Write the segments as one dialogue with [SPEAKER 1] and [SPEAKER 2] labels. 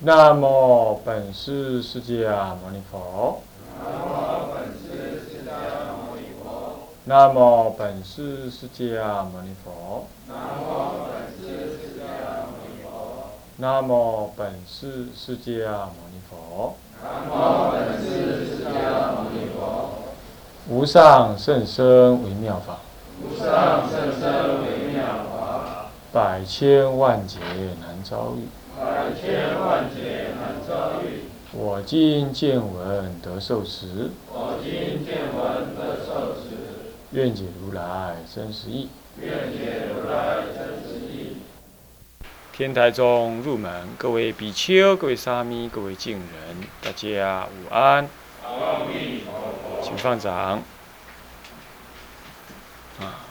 [SPEAKER 1] 那么本师释迦牟尼佛。
[SPEAKER 2] 南无本师释迦牟尼佛。
[SPEAKER 1] 那么本师释迦牟尼佛。
[SPEAKER 2] 本师释迦牟尼佛。
[SPEAKER 1] 无上甚深微妙法。
[SPEAKER 2] 无上甚深微妙法。
[SPEAKER 1] 百千万劫难遭遇。
[SPEAKER 2] 百千万劫难遭遇。
[SPEAKER 1] 我今见闻得受持。
[SPEAKER 2] 我今见闻得受持。
[SPEAKER 1] 愿解如来真实义。
[SPEAKER 2] 愿解如来真实义。
[SPEAKER 1] 天台中入门，各位比丘、各位沙弥、各位敬人，大家午安。
[SPEAKER 2] 阿弥陀佛。
[SPEAKER 1] 请放掌。啊，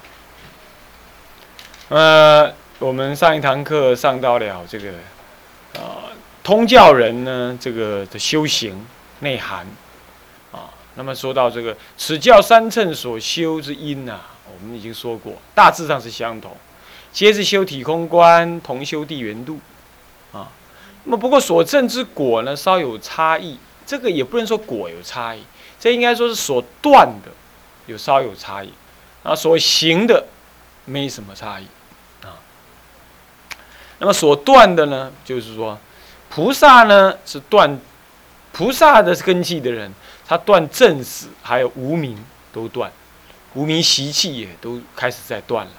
[SPEAKER 1] 呃，我们上一堂课上到了这个，啊，通教人呢，这个的修行内涵，啊，那么说到这个此教三乘所修之因呐，我们已经说过，大致上是相同。皆是修体空观，同修地缘度，啊，那么不过所证之果呢，稍有差异。这个也不能说果有差异，这应该说是所断的有稍有差异，啊，所行的没什么差异，啊。那么所断的呢，就是说，菩萨呢是断菩萨的根器的人，他断正死还有无名都断，无名习气也都开始在断了。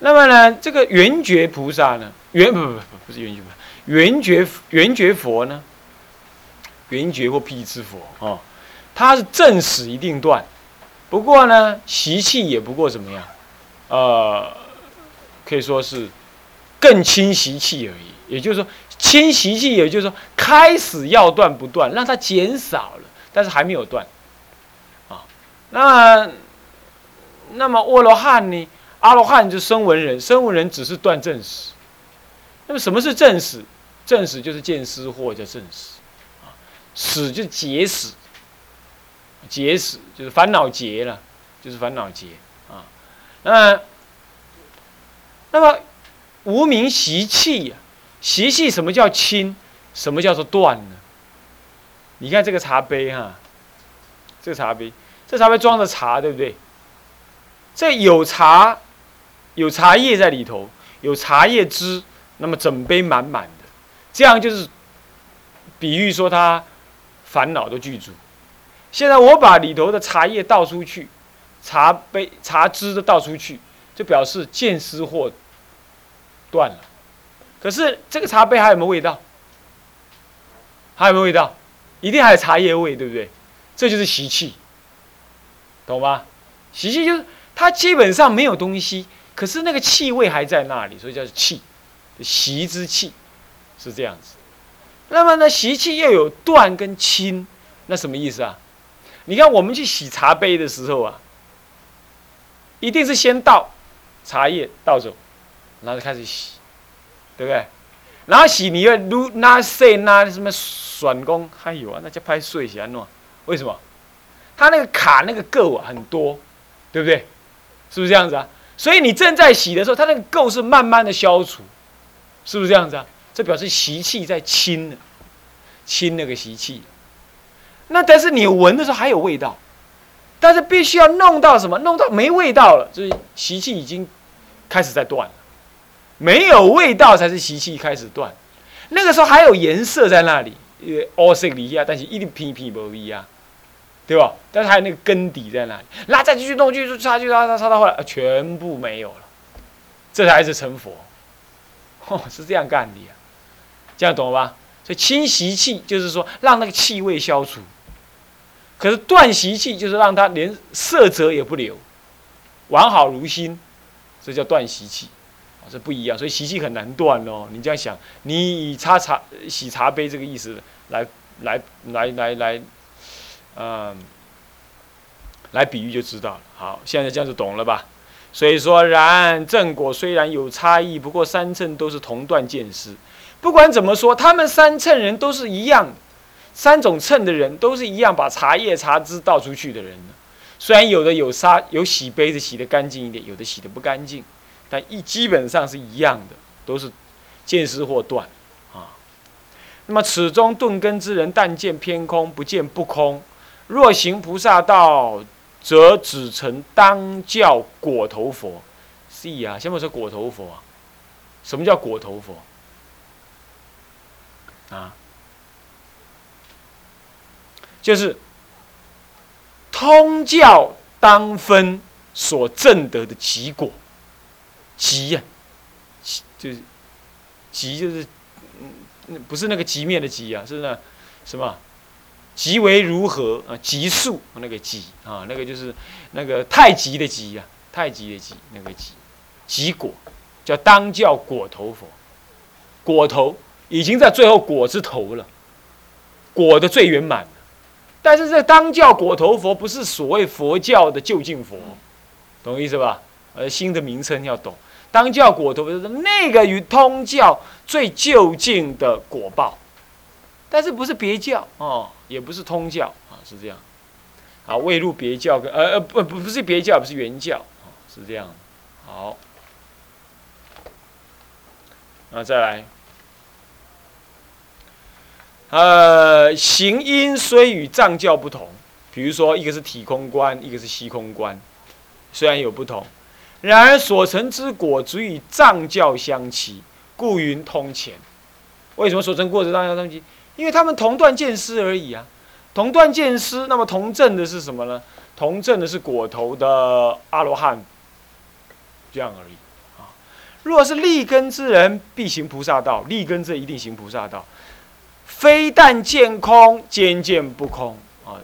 [SPEAKER 1] 那么呢，这个圆觉菩萨呢，圆不不不不是圆觉菩萨，圆觉圆觉佛呢，圆觉或辟支佛啊，他是正死一定断，不过呢，习气也不过怎么样，呃，可以说是更轻习气而已。也就是说，轻习气，也就是说开始要断不断，让它减少了，但是还没有断啊。那那么阿罗汉呢？阿罗汉就是声闻人，声闻人只是断正死。那么什么是正死？正死就是见思惑叫正死，啊，死就结死，结死就是烦恼结了，就是烦恼结啊。那那么无名习气呀，习气什么叫清？什么叫做断呢？你看这个茶杯哈，这个茶杯，这茶杯装着茶，对不对？这有茶。有茶叶在里头，有茶叶汁，那么整杯满满的，这样就是比喻说他烦恼都具足。现在我把里头的茶叶倒出去，茶杯茶汁都倒出去，就表示见思或断了。可是这个茶杯还有没有味道？还有没有味道？一定还有茶叶味，对不对？这就是习气，懂吗？习气就是它基本上没有东西。可是那个气味还在那里，所以叫气，习之气，是这样子。那么呢，习气又有断跟清，那什么意思啊？你看我们去洗茶杯的时候啊，一定是先倒茶叶倒走，然后就开始洗，对不对？然后洗你要撸那碎那什么选工，还有啊，那叫拍碎洗安诺，为什么？它那个卡那个垢很多，对不对？是不是这样子啊？所以你正在洗的时候，它那个垢是慢慢的消除，是不是这样子啊？这表示习气在清呢，清那个习气。那但是你闻的时候还有味道，但是必须要弄到什么？弄到没味道了，就是习气已经开始在断了。没有味道才是习气开始断。那个时候还有颜色在那里，呃，奥色里亚，但是一定偏偏不一样。对吧？但是还有那个根底在那里，那再继续弄，继续擦，继续擦，擦，到后来全部没有了，这才是成佛。哦，是这样干的呀，这样懂了吧？所以清习气就是说让那个气味消除，可是断习气就是让它连色泽也不留，完好如新，这叫断习气。这不一样，所以习气很难断哦。你这样想，你以擦茶洗茶杯这个意思来来来来来。嗯，来比喻就知道了。好，现在这样子懂了吧？所以说，然正果虽然有差异，不过三乘都是同断见思。不管怎么说，他们三乘人都是一样，三种称的人都是一样，把茶叶、茶汁倒出去的人。虽然有的有沙有洗杯子洗的干净一点，有的洗的不干净，但一基本上是一样的，都是见思或断啊。那么此中顿根之人，但见偏空，不见不空。若行菩萨道，则只成当教果头佛。是啊，什么是果头佛啊？什么叫果头佛？啊，就是通教当分所证得的极果，极呀，就是极就是嗯，不是那个极面的极啊，是那什么？极为如何啊？极速那个极啊，那个就是那个太极的极啊，太极的极那个极，极果叫当教果头佛，果头已经在最后果之头了，果的最圆满但是这当教果头佛不是所谓佛教的究竟佛，懂意思吧？呃，新的名称要懂，当教果头佛是那个与通教最就近的果报。但是不是别教哦，也不是通教啊，是这样。啊，未入别教跟呃呃不不不是别教，不是原教啊，是这样。好，那再来。呃，行因虽与藏教不同，比如说一个是体空观，一个是虚空观，虽然有不同，然而所成之果足与藏教相齐，故云通前。为什么所成果子藏教相齐？因为他们同断见思而已啊，同断见思，那么同证的是什么呢？同证的是果头的阿罗汉，这样而已啊。若是立根之人，必行菩萨道；立根之一定行菩萨道。非但见空，兼见不空啊。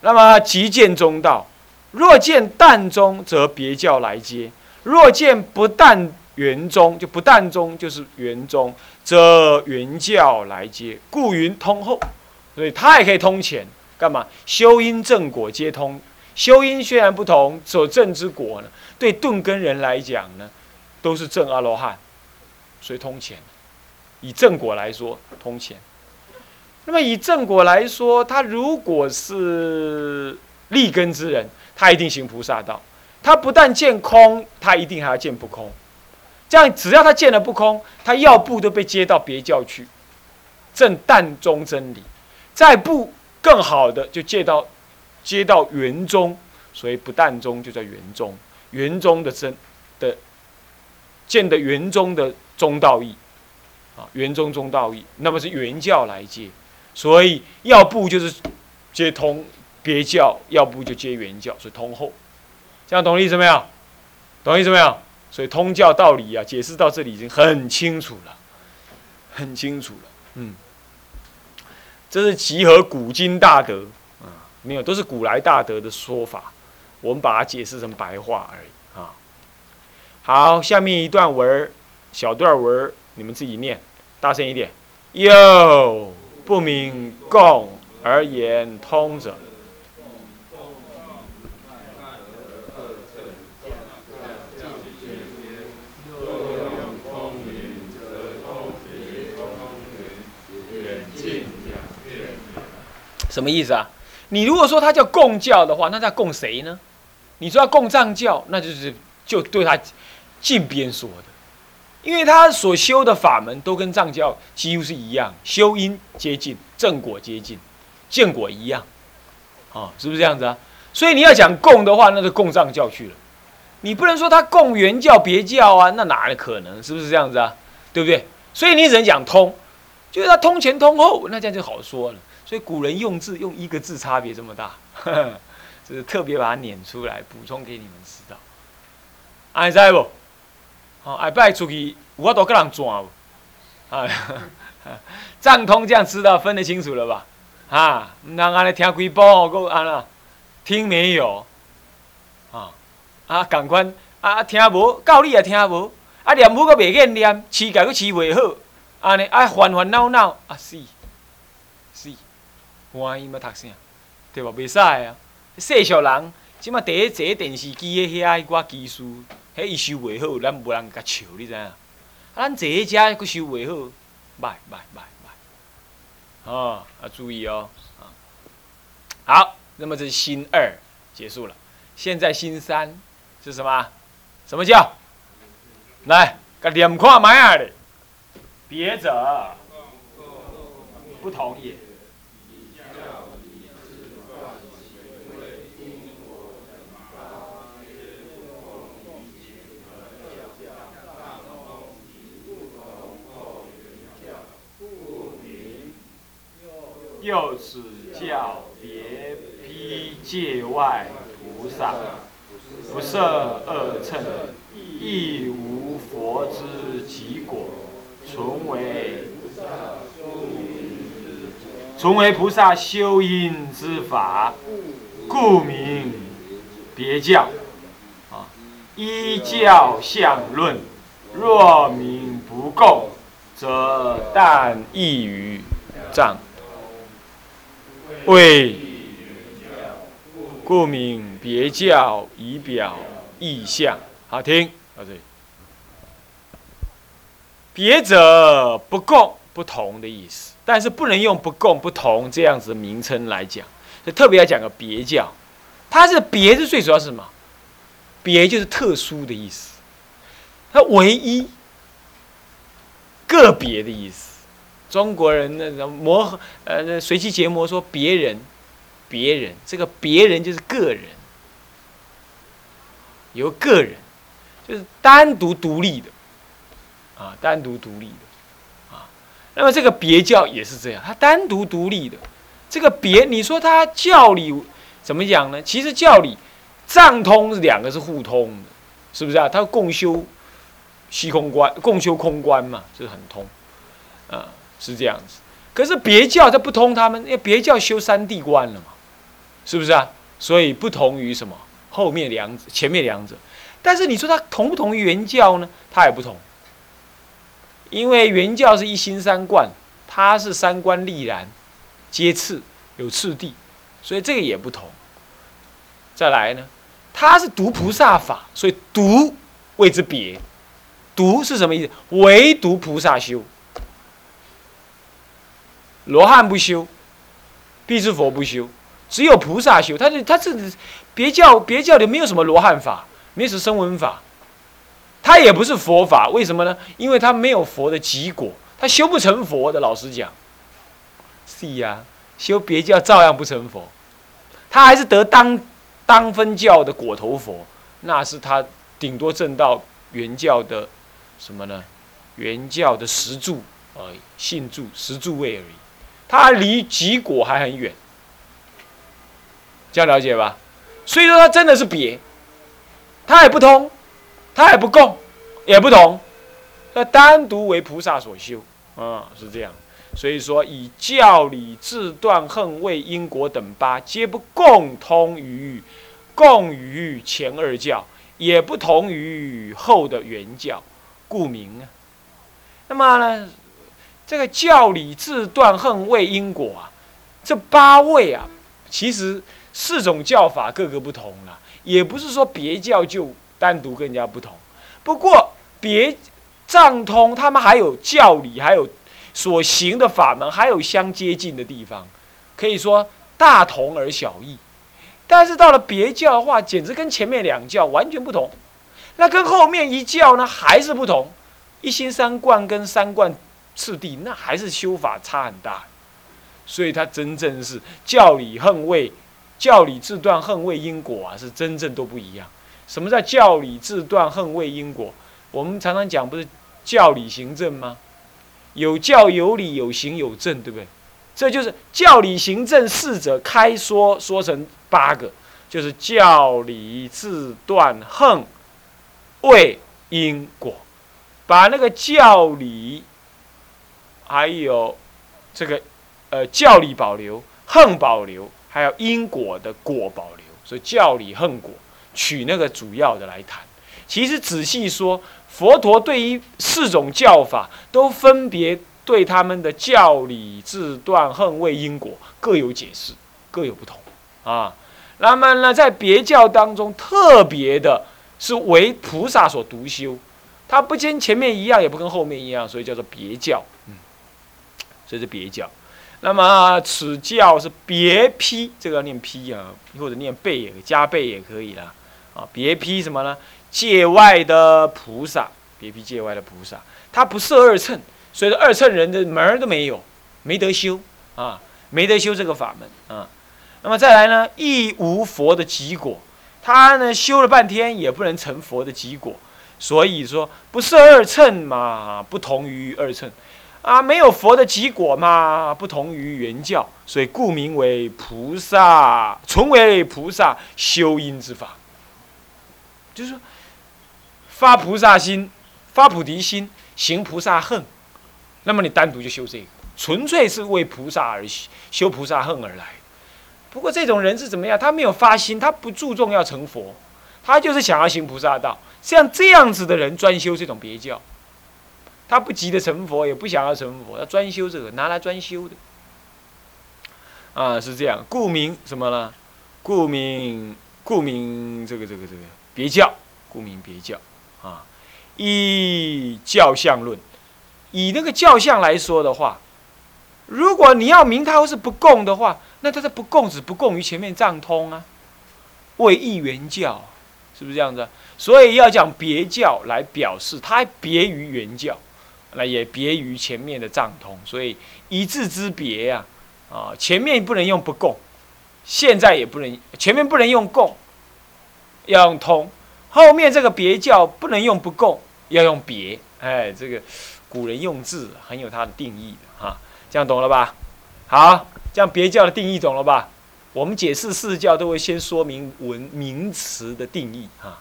[SPEAKER 1] 那么即见中道。若见淡中，则别教来接；若见不淡。圆中就不但中，就是圆中，则圆教来接，故云通后，所以它也可以通前。干嘛？修因正果皆通。修因虽然不同，所证之果呢，对顿根人来讲呢，都是正阿罗汉，所以通前。以正果来说，通前。那么以正果来说，他如果是立根之人，他一定行菩萨道。他不但见空，他一定还要见不空。这样，只要他见了不空，他要不都被接到别教去，正淡中真理；再不更好的，就接到接到圆中，所以不淡中就叫圆中，圆中的真的见的圆中的中道义啊，圆中中道义，那么是圆教来接，所以要不就是接通别教，要不就接原教，所以通后。这样懂意思没有？懂意思没有？所以通教道理啊，解释到这里已经很清楚了，很清楚了。嗯，这是集合古今大德啊，没有都是古来大德的说法，我们把它解释成白话而已啊。好，下面一段文小段文你们自己念，大声一点。又不明共而言通者。什么意思啊？你如果说他叫共教的话，那他供谁呢？你说要供藏教，那就是就对他近边说的，因为他所修的法门都跟藏教几乎是一样，修因接近，正果接近，见果一样，啊，是不是这样子啊？所以你要讲供的话，那就供藏教去了。你不能说他供原教别教啊，那哪可能？是不是这样子啊？对不对？所以你只能讲通，就是他通前通后，那这样就好说了。所以古人用字用一个字差别这么大，就是特别把它撵出来补充给你们知道。爱在不？好，爱拜出去，我都跟人转不？啊，藏通这样知道分得清楚了吧？啊，唔通安尼听几部，够安啦？听没有？啊啊，赶快啊听无，教你也听无，啊念佛个袂瘾念，饲家个饲袂好，安尼啊烦烦恼恼啊死。欢喜要读啥？对吧？袂使啊！世俗人即马第一坐电视机的遐迄寡技术，迄伊收袂好，咱无人甲笑，你知影？啊，咱坐喺遮佫收袂好，歹歹歹歹。哦，要注意哦。好，那么这是新二结束了。现在新三是什么？什么叫？来，甲念看卖啊咧。别者。不同意。又此教别批界外菩萨，不设二乘，亦无佛之极果，纯为纯为菩萨修因之法，故名别教。啊，依教相论，若名不共，则但异于藏。为故名别教，以表意象。好听到这里。别者不共不同的意思，但是不能用不共不同这样子的名称来讲，所以特别要讲个别教。它是别是最主要是什么？别就是特殊的意思，它唯一、个别的意思。中国人那种魔呃，那随机结魔说别人，别人这个别人就是个人，由个人就是单独独立的，啊，单独独立的，啊，那么这个别教也是这样，它单独独立的，这个别你说它教理怎么讲呢？其实教理藏通两个是互通的，是不是啊？它共修虚空观，共修空观嘛，是很通，啊。是这样子，可是别教他不通，他们因为别教修三地观了嘛，是不是啊？所以不同于什么后面两者，前面两者。但是你说他同不同于原教呢？他也不同，因为原教是一心三观，他是三观立然，皆次有次第，所以这个也不同。再来呢，他是独菩萨法，所以独谓之别，独是什么意思？唯独菩萨修。罗汉不修，必是佛不修，只有菩萨修。他就他这别教别教的没有什么罗汉法，没什么声闻法，他也不是佛法。为什么呢？因为他没有佛的极果，他修不成佛的。老实讲，是呀，修别教照样不成佛，他还是得当当分教的果头佛，那是他顶多证到原教的什么呢？原教的十柱而已信柱十柱位而已。他离极果还很远，这样了解吧？所以说他真的是别，他也不通，他也不共，也不同，他单独为菩萨所修，啊，是这样。所以说以教理自断恨为因果等八，皆不共通于共于前二教，也不同于后的原教，故名啊。那么呢？这个教理自断恨为因果啊，这八位啊，其实四种教法各个不同了，也不是说别教就单独跟人家不同。不过别藏通他们还有教理，还有所行的法门，还有相接近的地方，可以说大同而小异。但是到了别教的话，简直跟前面两教完全不同。那跟后面一教呢，还是不同。一心三观跟三观。次第那还是修法差很大，所以他真正是教理恨位，教理自断恨位因果啊，是真正都不一样。什么叫教理自断恨位因果？我们常常讲不是教理行政吗？有教有理有行有政，对不对？这就是教理行政四者开说说成八个，就是教理自断恨位因果，把那个教理。还有这个呃教理保留，恨保留，还有因果的果保留，所以教理恨果取那个主要的来谈。其实仔细说，佛陀对于四种教法都分别对他们的教理自断恨为因果各有解释，各有不同啊。那么呢，在别教当中，特别的是为菩萨所独修，它不跟前面一样，也不跟后面一样，所以叫做别教。嗯。这是别教，那么此教是别批，这个要念批啊，或者念背也加倍也可以了啊。别批什么呢？界外的菩萨，别批界外的菩萨，他不设二乘，所以说二乘人的门儿都没有，没得修，啊，没得修这个法门啊。那么再来呢，亦无佛的极果，他呢修了半天也不能成佛的极果，所以说不设二乘嘛，不同于二乘，啊，没有佛的极果嘛，不同于原教，所以故名为菩萨，纯为菩萨修因之法，就是说发菩萨心，发菩提心，行菩萨恨，那么你单独就修这个，纯粹是为菩萨而修菩萨恨而来。不过这种人是怎么样？他没有发心，他不注重要成佛，他就是想要行菩萨道。像这样子的人专修这种别教，他不急着成佛，也不想要成佛，他专修这个，拿来专修的。啊，是这样，故名什么呢？故名故名这个这个这个别教，故名别教啊。以教相论，以那个教相来说的话，如果你要明他是不共的话。那他的不共只不共于前面藏通啊，为一元教，是不是这样子？所以要讲别教来表示它别于原教，那也别于前面的藏通，所以一字之别呀，啊，前面不能用不共，现在也不能，前面不能用共，要用通，后面这个别教不能用不共，要用别，哎，这个古人用字很有它的定义的哈，这样懂了吧？好。这样别教的定义懂了吧？我们解释四教都会先说明文名词的定义哈。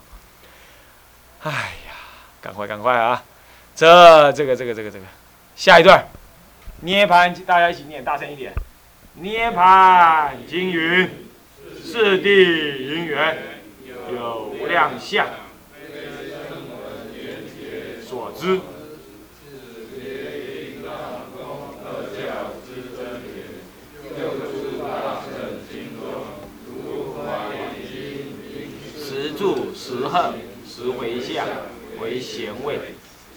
[SPEAKER 1] 哎呀，赶快赶快啊！这这个这个这个这个，下一段，涅盘，大家一起念，大声一点。涅盘经云：四谛因缘有无量相，所知。十恨十回向为贤位，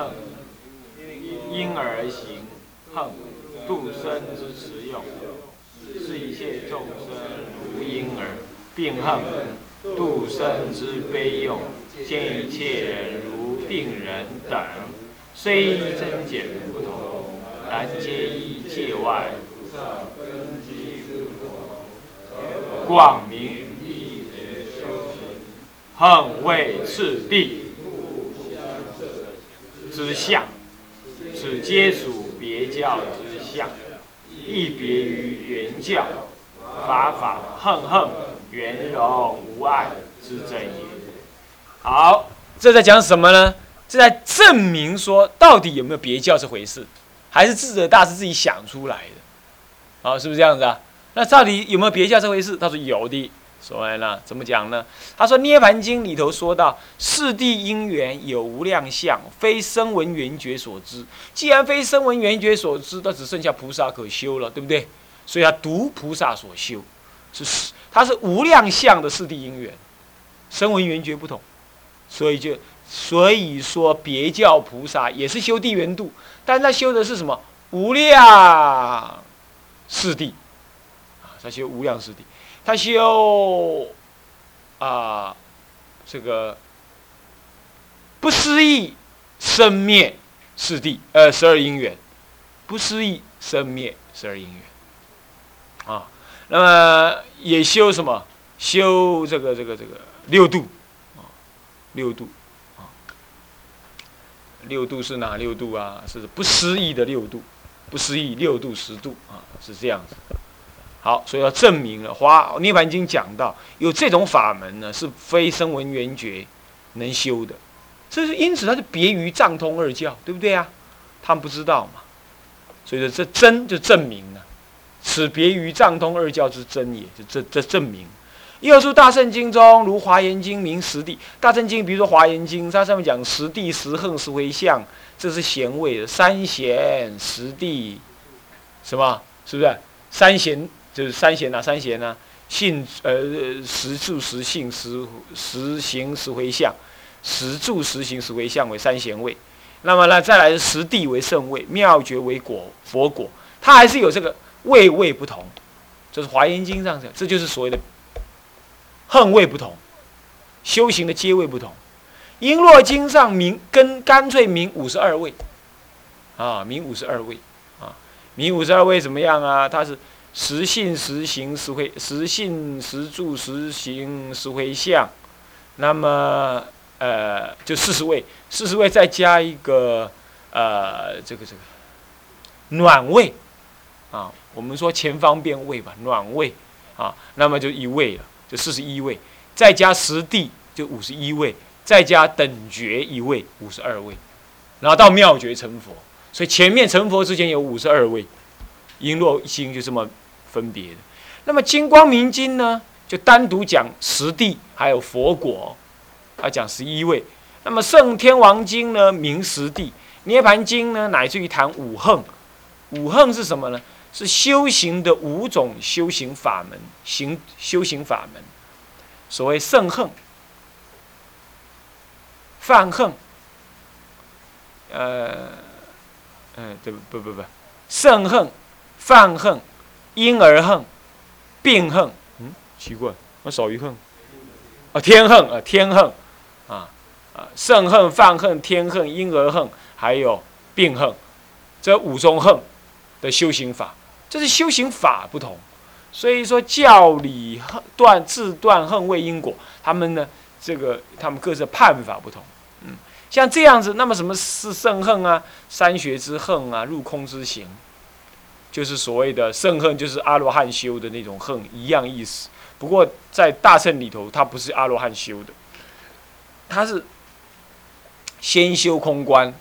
[SPEAKER 1] 理成恨，因而行恨，度生之持用，是一切众生如婴儿，病恨，度生之悲用，见一切人如病人等，虽增减不同，然皆依界外，广明。恨为次第之相，此皆属别教之相，亦别于原教。法法恨恨，圆融无碍之真也。好，这在讲什么呢？这在证明说，到底有没有别教这回事，还是智者大师自己想出来的？好，是不是这样子啊？那到底有没有别教这回事？他说有的。说完了，怎么讲呢？他说《涅盘经》里头说到，四谛因缘有无量相，非声闻缘觉所知。既然非声闻缘觉所知，那只剩下菩萨可修了，对不对？所以他独菩萨所修，是他是无量相的四谛因缘，声闻缘觉不同，所以就所以说别教菩萨也是修地缘度，但他修的是什么？无量四谛啊，他修无量四谛。他修啊，这个不思议生灭四谛，呃，十二因缘，不思议生灭十二因缘，啊，那么也修什么？修这个这个这个六度，啊，六度，啊，六度是哪六度啊？是不思议的六度，不思议六度十度啊，是这样子。好，所以要证明了《华涅盘经》讲到有这种法门呢，是非声闻缘觉能修的，这是因此它是别于藏通二教，对不对啊？他们不知道嘛，所以说这真就证明了，此别于藏通二教之真也，就这这证明。又说大圣经中，如《华严经》名十地，大圣经比如说《华严经》，它上面讲十地十横十回向，这是贤位的三贤十地什么？是不是三贤？就是三贤呐，三贤呐，信呃十住十信十十行十回向，十住十行十回向为三贤位。那么呢，再来十地为圣位，妙觉为果佛果，它还是有这个位位不同。这是华严经上讲，这就是所谓的横位不同，修行的阶位不同。璎珞经上名跟干脆名五十二位，啊，名五十二位，啊，名五十二位怎么样啊？它是实信实行实回，实信实住实行实回向，那么呃，就四十位，四十位再加一个呃，这个这个暖位，啊。我们说前方便位吧，暖位。啊，那么就一位了，就四十一位，再加实地就五十一位，再加等觉一位，五十二位，然后到妙觉成佛，所以前面成佛之前有五十二位，璎珞心就这么分别的。那么金光明经呢，就单独讲实地还有佛果，啊讲十一位。那么圣天王经呢，明实地，涅盘经呢，乃至于谈五横，五横是什么呢？是修行的五种修行法门，行修行法门，所谓圣恨、犯恨，呃，嗯，对不不不不，圣恨、犯恨、婴儿恨、病恨，嗯，奇怪，我少一恨，啊，天恨啊，天恨，啊啊，圣恨、犯恨、天恨、婴儿恨，还有病恨，这五种恨的修行法。这是修行法不同，所以说教理断自断恨为因果，他们呢，这个他们各自判法不同。嗯，像这样子，那么什么是圣恨啊？三学之恨啊，入空之行，就是所谓的圣恨，就是阿罗汉修的那种恨一样意思。不过在大乘里头，它不是阿罗汉修的，它是先修空观，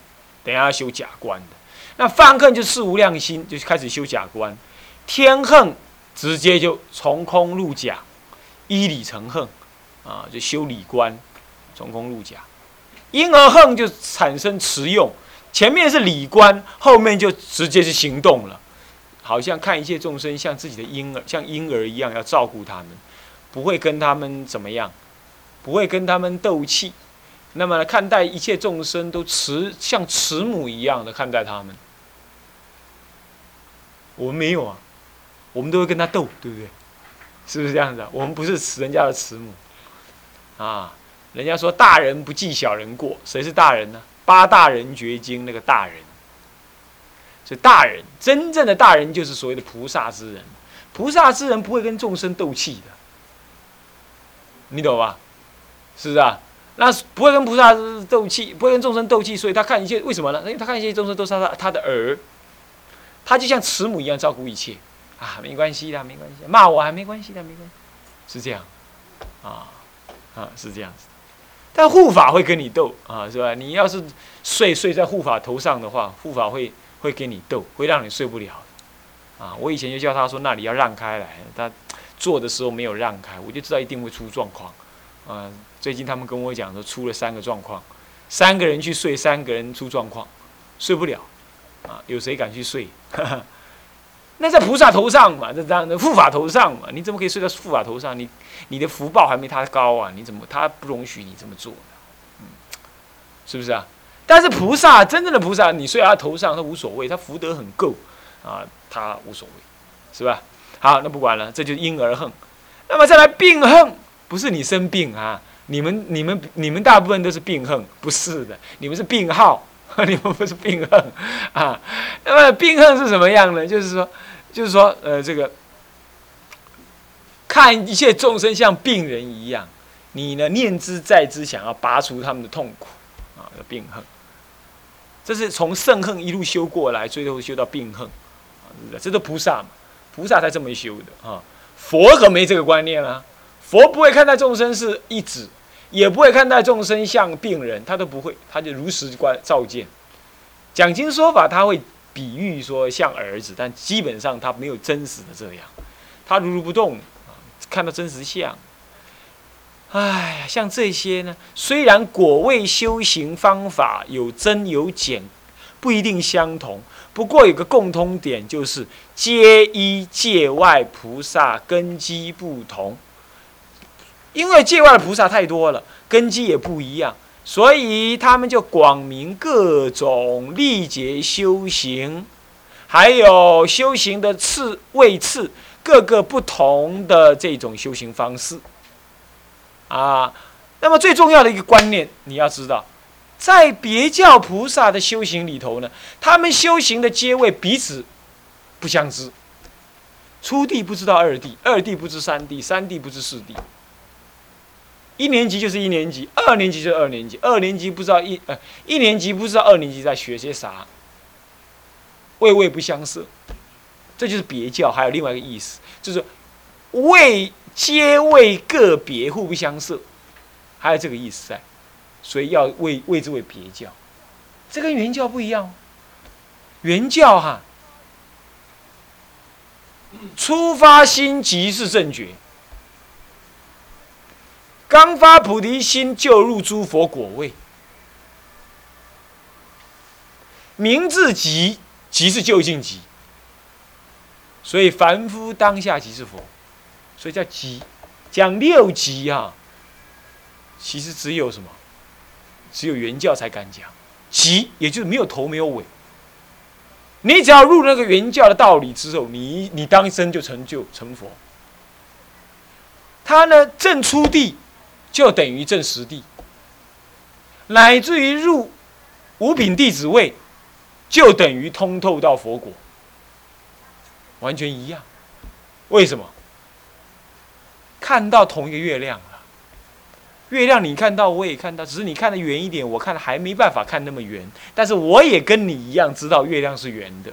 [SPEAKER 1] 等下要修假观的。那犯恨就事无量心，就开始修假观；天恨直接就从空入假，依理成恨，啊，就修理观，从空入假。因而恨就产生持用，前面是理观，后面就直接是行动了，好像看一切众生像自己的婴儿，像婴儿一样要照顾他们，不会跟他们怎么样，不会跟他们斗气。那么看待一切众生都慈，像慈母一样的看待他们。我们没有啊，我们都会跟他斗，对不对？是不是这样子？我们不是慈人家的慈母啊。人家说大人不计小人过，谁是大人呢？八大人觉经那个大人。所以大人，真正的大人就是所谓的菩萨之人。菩萨之人不会跟众生斗气的，你懂吧？是不是啊？那不会跟菩萨斗气，不会跟众生斗气，所以他看一切为什么呢？因为他看一切众生都是他他的儿。他就像慈母一样照顾一切，啊，没关系的，没关系，骂我还没关系的，没关系，是这样，啊，啊，是这样子。但护法会跟你斗啊，是吧？你要是睡睡在护法头上的话，护法会会跟你斗，会让你睡不了。啊，我以前就叫他说那里要让开来，他做的时候没有让开，我就知道一定会出状况。啊，最近他们跟我讲说出了三个状况，三个人去睡，三个人出状况，睡不了。啊，有谁敢去睡？那在菩萨头上嘛，这这样的护法头上嘛，你怎么可以睡在护法头上？你你的福报还没他高啊？你怎么他不容许你这么做嗯，是不是啊？但是菩萨真正的菩萨，你睡在他头上，他无所谓，他福德很够啊，他无所谓，是吧？好，那不管了，这就是婴儿恨。那么再来病恨，不是你生病啊？你们你们你们大部分都是病恨，不是的，你们是病号。你们不是病恨啊？那么病恨是什么样呢？就是说，就是说，呃，这个看一切众生像病人一样，你呢念之在之，想要拔除他们的痛苦啊，的病恨。这是从圣恨一路修过来，最后修到病恨啊，这都菩萨嘛，菩萨才这么修的啊。佛可没这个观念啊，佛不会看待众生是一指。也不会看待众生像病人，他都不会，他就如实观照见。讲经说法，他会比喻说像儿子，但基本上他没有真实的这样，他如如不动看到真实相。哎，像这些呢，虽然果位修行方法有增有减，不一定相同，不过有个共通点，就是皆依界外菩萨根基不同。因为界外的菩萨太多了，根基也不一样，所以他们就广明各种历劫修行，还有修行的次位次，各个不同的这种修行方式。啊，那么最重要的一个观念，你要知道，在别教菩萨的修行里头呢，他们修行的阶位彼此不相知，初地不知道二地，二地不知三地，三地不知四地。一年级就是一年级，二年级就是二年级，二年级不知道一呃一年级不知道二年级在学些啥，位位不相涉，这就是别教。还有另外一个意思，就是位皆为个别，互不相涉，还有这个意思在，所以要位位之为别教。这跟原教不一样，原教哈，出发心即是正觉。刚发菩提心就入诸佛果位，名字即即是究竟即，所以凡夫当下即是佛，所以叫极。讲六极啊，其实只有什么？只有原教才敢讲极，也就是没有头没有尾。你只要入那个原教的道理之后，你你当生就成就成佛。他呢正出地。就等于正实地，乃至于入五品弟子位，就等于通透到佛果，完全一样。为什么？看到同一个月亮了，月亮你看到，我也看到，只是你看的远一点，我看还没办法看那么圆。但是我也跟你一样知道月亮是圆的，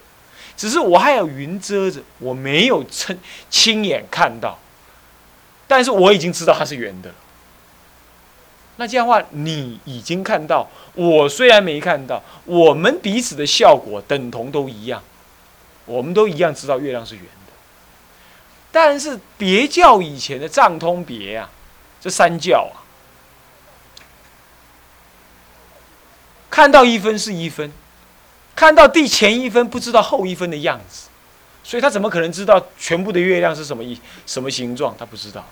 [SPEAKER 1] 只是我还有云遮着，我没有亲亲眼看到，但是我已经知道它是圆的。那这样的话，你已经看到，我虽然没看到，我们彼此的效果等同都一样，我们都一样知道月亮是圆的。但是别教以前的藏通别啊，这三教啊，看到一分是一分，看到地前一分不知道后一分的样子，所以他怎么可能知道全部的月亮是什么一什么形状？他不知道。